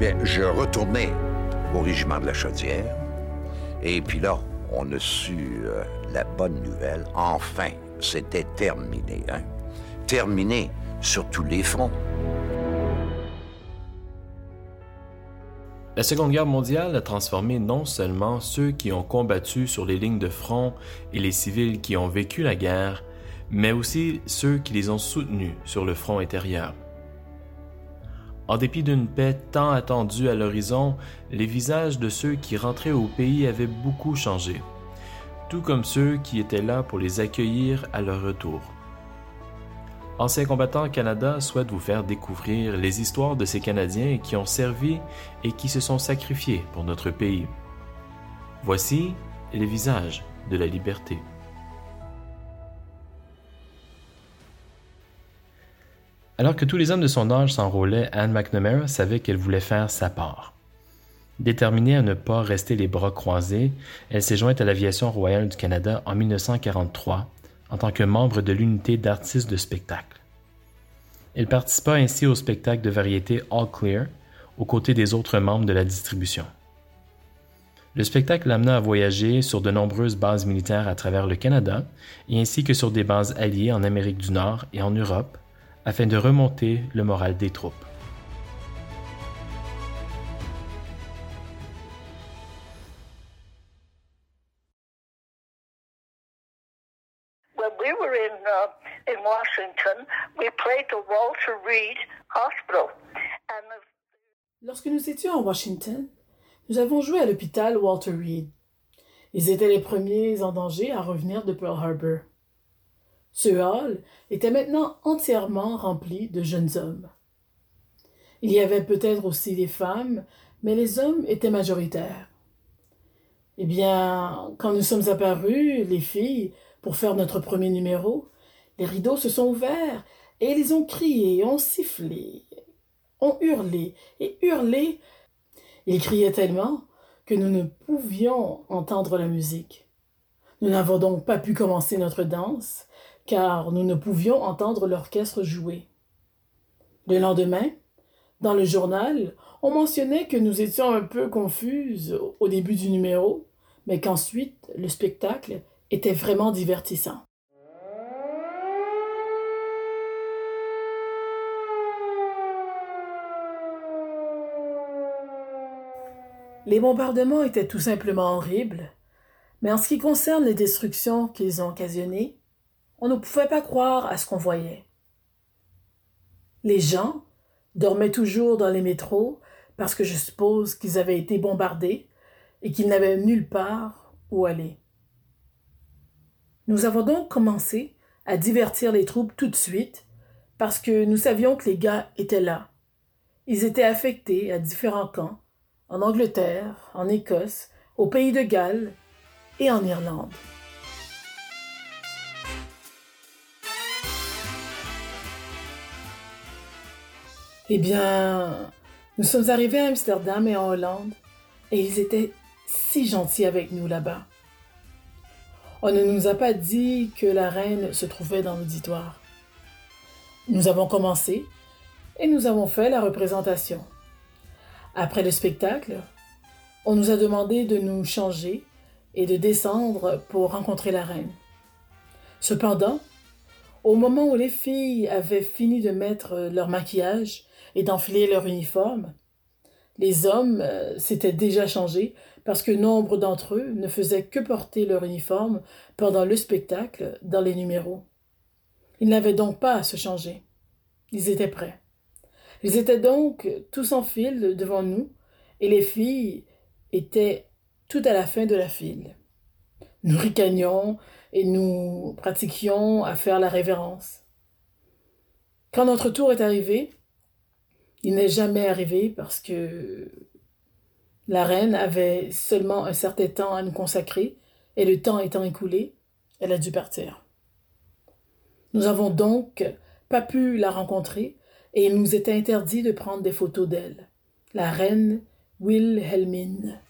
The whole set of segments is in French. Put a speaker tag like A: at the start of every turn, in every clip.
A: Je retournais au régiment de la Chaudière. Et puis là, on a su euh, la bonne nouvelle. Enfin, c'était terminé. Hein? Terminé sur tous les fronts.
B: La Seconde Guerre mondiale a transformé non seulement ceux qui ont combattu sur les lignes de front et les civils qui ont vécu la guerre, mais aussi ceux qui les ont soutenus sur le front intérieur. En dépit d'une paix tant attendue à l'horizon, les visages de ceux qui rentraient au pays avaient beaucoup changé, tout comme ceux qui étaient là pour les accueillir à leur retour. Anciens combattants Canada souhaite vous faire découvrir les histoires de ces Canadiens qui ont servi et qui se sont sacrifiés pour notre pays. Voici les visages de la liberté. Alors que tous les hommes de son âge s'enrôlaient, Anne McNamara savait qu'elle voulait faire sa part. Déterminée à ne pas rester les bras croisés, elle s'est jointe à l'Aviation royale du Canada en 1943 en tant que membre de l'unité d'artistes de spectacle. Elle participa ainsi au spectacle de variété All Clear, aux côtés des autres membres de la distribution. Le spectacle l'amena à voyager sur de nombreuses bases militaires à travers le Canada, et ainsi que sur des bases alliées en Amérique du Nord et en Europe, afin de remonter le moral des troupes.
C: Lorsque nous étions à Washington, nous avons joué à l'hôpital Walter Reed. Ils étaient les premiers en danger à revenir de Pearl Harbor. Ce hall était maintenant entièrement rempli de jeunes hommes. Il y avait peut-être aussi des femmes, mais les hommes étaient majoritaires. Eh bien, quand nous sommes apparus, les filles, pour faire notre premier numéro, les rideaux se sont ouverts et ils ont crié, ont sifflé, ont hurlé et hurlé. Ils criaient tellement que nous ne pouvions entendre la musique. Nous n'avons donc pas pu commencer notre danse, car nous ne pouvions entendre l'orchestre jouer. Le lendemain, dans le journal, on mentionnait que nous étions un peu confuses au début du numéro, mais qu'ensuite le spectacle était vraiment divertissant. Les bombardements étaient tout simplement horribles, mais en ce qui concerne les destructions qu'ils ont occasionnées, on ne pouvait pas croire à ce qu'on voyait. Les gens dormaient toujours dans les métros parce que je suppose qu'ils avaient été bombardés et qu'ils n'avaient nulle part où aller. Nous avons donc commencé à divertir les troupes tout de suite parce que nous savions que les gars étaient là. Ils étaient affectés à différents camps en Angleterre, en Écosse, au pays de Galles et en Irlande. Eh bien, nous sommes arrivés à Amsterdam et en Hollande, et ils étaient si gentils avec nous là-bas. On ne nous a pas dit que la reine se trouvait dans l'auditoire. Nous avons commencé et nous avons fait la représentation. Après le spectacle, on nous a demandé de nous changer et de descendre pour rencontrer la reine. Cependant, au moment où les filles avaient fini de mettre leur maquillage et d'enfiler leur uniforme, les hommes euh, s'étaient déjà changés parce que nombre d'entre eux ne faisaient que porter leur uniforme pendant le spectacle dans les numéros. Ils n'avaient donc pas à se changer. Ils étaient prêts. Ils étaient donc tous en file devant nous, et les filles étaient tout à la fin de la file. Nous ricanions et nous pratiquions à faire la révérence. Quand notre tour est arrivé, il n'est jamais arrivé parce que la reine avait seulement un certain temps à nous consacrer, et le temps étant écoulé, elle a dû partir. Nous avons donc pas pu la rencontrer et il nous était interdit de prendre des photos d'elle. La reine Wilhelmine.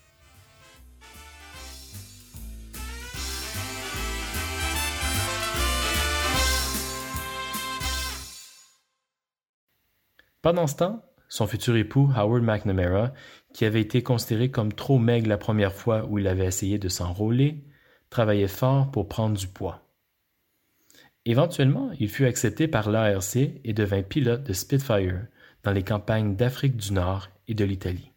B: Pendant ce temps, son futur époux Howard McNamara, qui avait été considéré comme trop maigre la première fois où il avait essayé de s'enrôler, travaillait fort pour prendre du poids. Éventuellement, il fut accepté par l'ARC et devint pilote de Spitfire dans les campagnes d'Afrique du Nord et de l'Italie.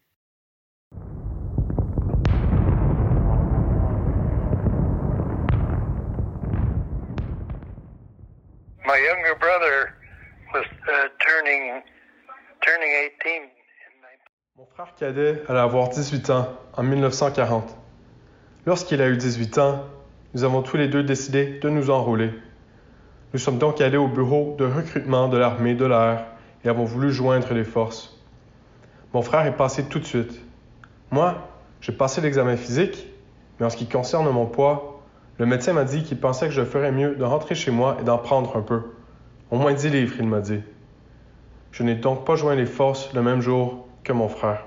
D: My younger brother was turning turning 18
E: Mon frère cadet allait avoir 18 ans en 1940. Lorsqu'il a eu 18 ans, nous avons tous les deux décidé de nous enrôler. Nous sommes donc allés au bureau de recrutement de l'armée de l'air et avons voulu joindre les forces. Mon frère est passé tout de suite. Moi, j'ai passé l'examen physique, mais en ce qui concerne mon poids, le médecin m'a dit qu'il pensait que je ferais mieux de rentrer chez moi et d'en prendre un peu. Au moins 10 livres, il m'a dit. Je n'ai donc pas joint les forces le même jour que mon frère.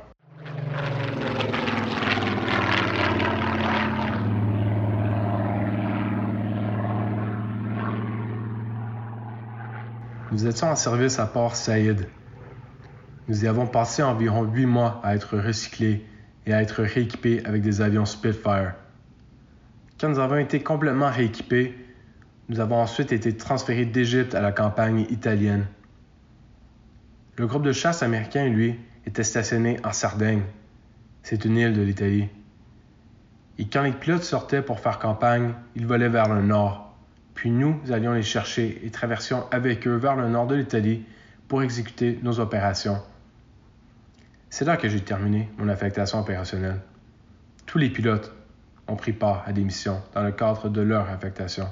E: Nous étions en service à Port Saïd. Nous y avons passé environ huit mois à être recyclés et à être rééquipés avec des avions Spitfire. Quand nous avons été complètement rééquipés, nous avons ensuite été transférés d'Égypte à la campagne italienne. Le groupe de chasse américain, lui, était stationné en Sardaigne. C'est une île de l'Italie. Et quand les pilotes sortaient pour faire campagne, ils volaient vers le nord. Puis nous allions les chercher et traversions avec eux vers le nord de l'Italie pour exécuter nos opérations. C'est là que j'ai terminé mon affectation opérationnelle. Tous les pilotes ont pris part à des missions dans le cadre de leur affectation.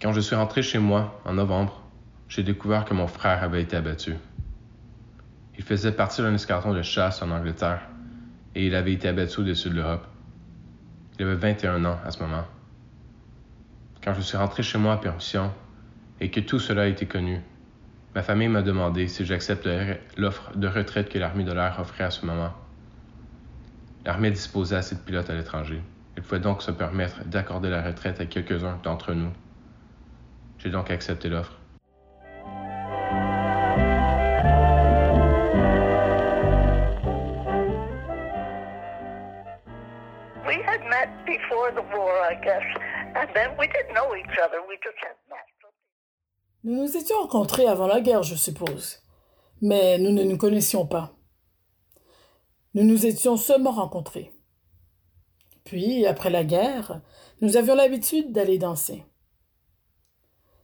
E: Quand je suis rentré chez moi en novembre, j'ai découvert que mon frère avait été abattu. Il faisait partie d'un escadron de chasse en Angleterre et il avait été abattu au-dessus de l'Europe. Il avait 21 ans à ce moment. Quand je suis rentré chez moi à permission et que tout cela a été connu, ma famille m'a demandé si j'accepterais l'offre de retraite que l'armée de l'air offrait à ce moment. L'armée disposait assez de pilotes à l'étranger. Il pouvait donc se permettre d'accorder la retraite à quelques-uns d'entre nous. J'ai donc accepté l'offre.
C: Nous nous étions rencontrés avant la guerre, je suppose, mais nous ne nous connaissions pas. Nous nous étions seulement rencontrés. Puis, après la guerre, nous avions l'habitude d'aller danser.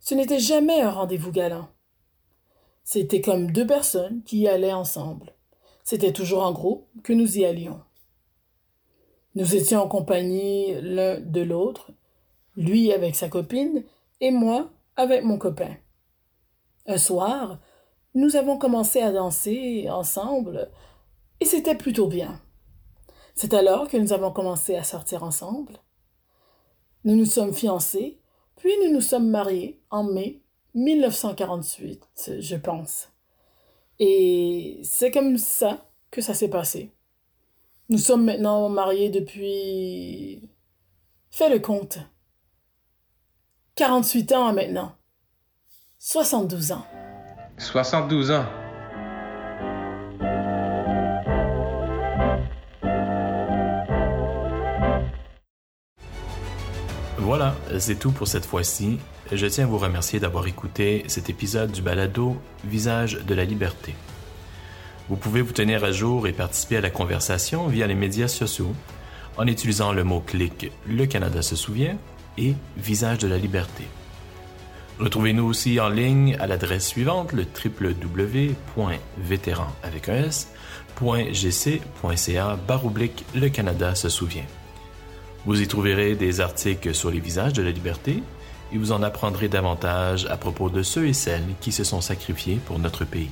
C: Ce n'était jamais un rendez-vous galant. C'était comme deux personnes qui y allaient ensemble. C'était toujours en groupe que nous y allions. Nous étions en compagnie l'un de l'autre, lui avec sa copine et moi avec mon copain. Un soir, nous avons commencé à danser ensemble et c'était plutôt bien. C'est alors que nous avons commencé à sortir ensemble. Nous nous sommes fiancés, puis nous nous sommes mariés en mai 1948, je pense. Et c'est comme ça que ça s'est passé. Nous sommes maintenant mariés depuis... Fais le compte. 48 ans maintenant. 72 ans.
E: 72 ans.
B: Voilà, c'est tout pour cette fois-ci. Je tiens à vous remercier d'avoir écouté cet épisode du balado Visage de la liberté. Vous pouvez vous tenir à jour et participer à la conversation via les médias sociaux en utilisant le mot-clic Le Canada se souvient et Visage de la liberté. Retrouvez-nous aussi en ligne à l'adresse suivante le www.vétéran avec Le Canada se souvient. Vous y trouverez des articles sur les visages de la liberté et vous en apprendrez davantage à propos de ceux et celles qui se sont sacrifiés pour notre pays.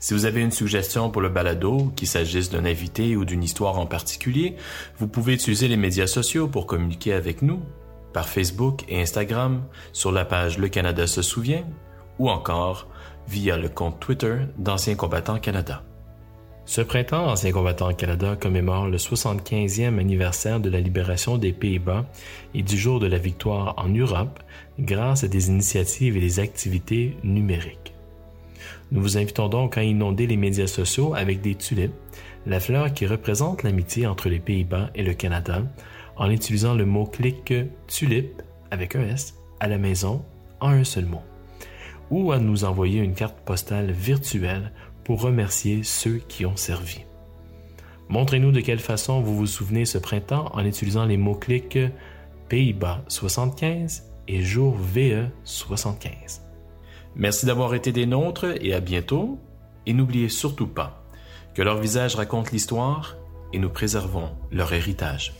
B: Si vous avez une suggestion pour le balado, qu'il s'agisse d'un invité ou d'une histoire en particulier, vous pouvez utiliser les médias sociaux pour communiquer avec nous, par Facebook et Instagram, sur la page Le Canada se souvient, ou encore via le compte Twitter d'Anciens combattants Canada. Ce printemps, Anciens combattants Canada commémore le 75e anniversaire de la libération des Pays-Bas et du jour de la victoire en Europe grâce à des initiatives et des activités numériques. Nous vous invitons donc à inonder les médias sociaux avec des tulipes, la fleur qui représente l'amitié entre les Pays-Bas et le Canada, en utilisant le mot-clic tulipe avec un S à la maison en un seul mot, ou à nous envoyer une carte postale virtuelle pour remercier ceux qui ont servi. Montrez-nous de quelle façon vous vous souvenez ce printemps en utilisant les mots-clics Pays-Bas 75 et jour VE 75. Merci d'avoir été des nôtres et à bientôt. Et n'oubliez surtout pas que leur visage raconte l'histoire et nous préservons leur héritage.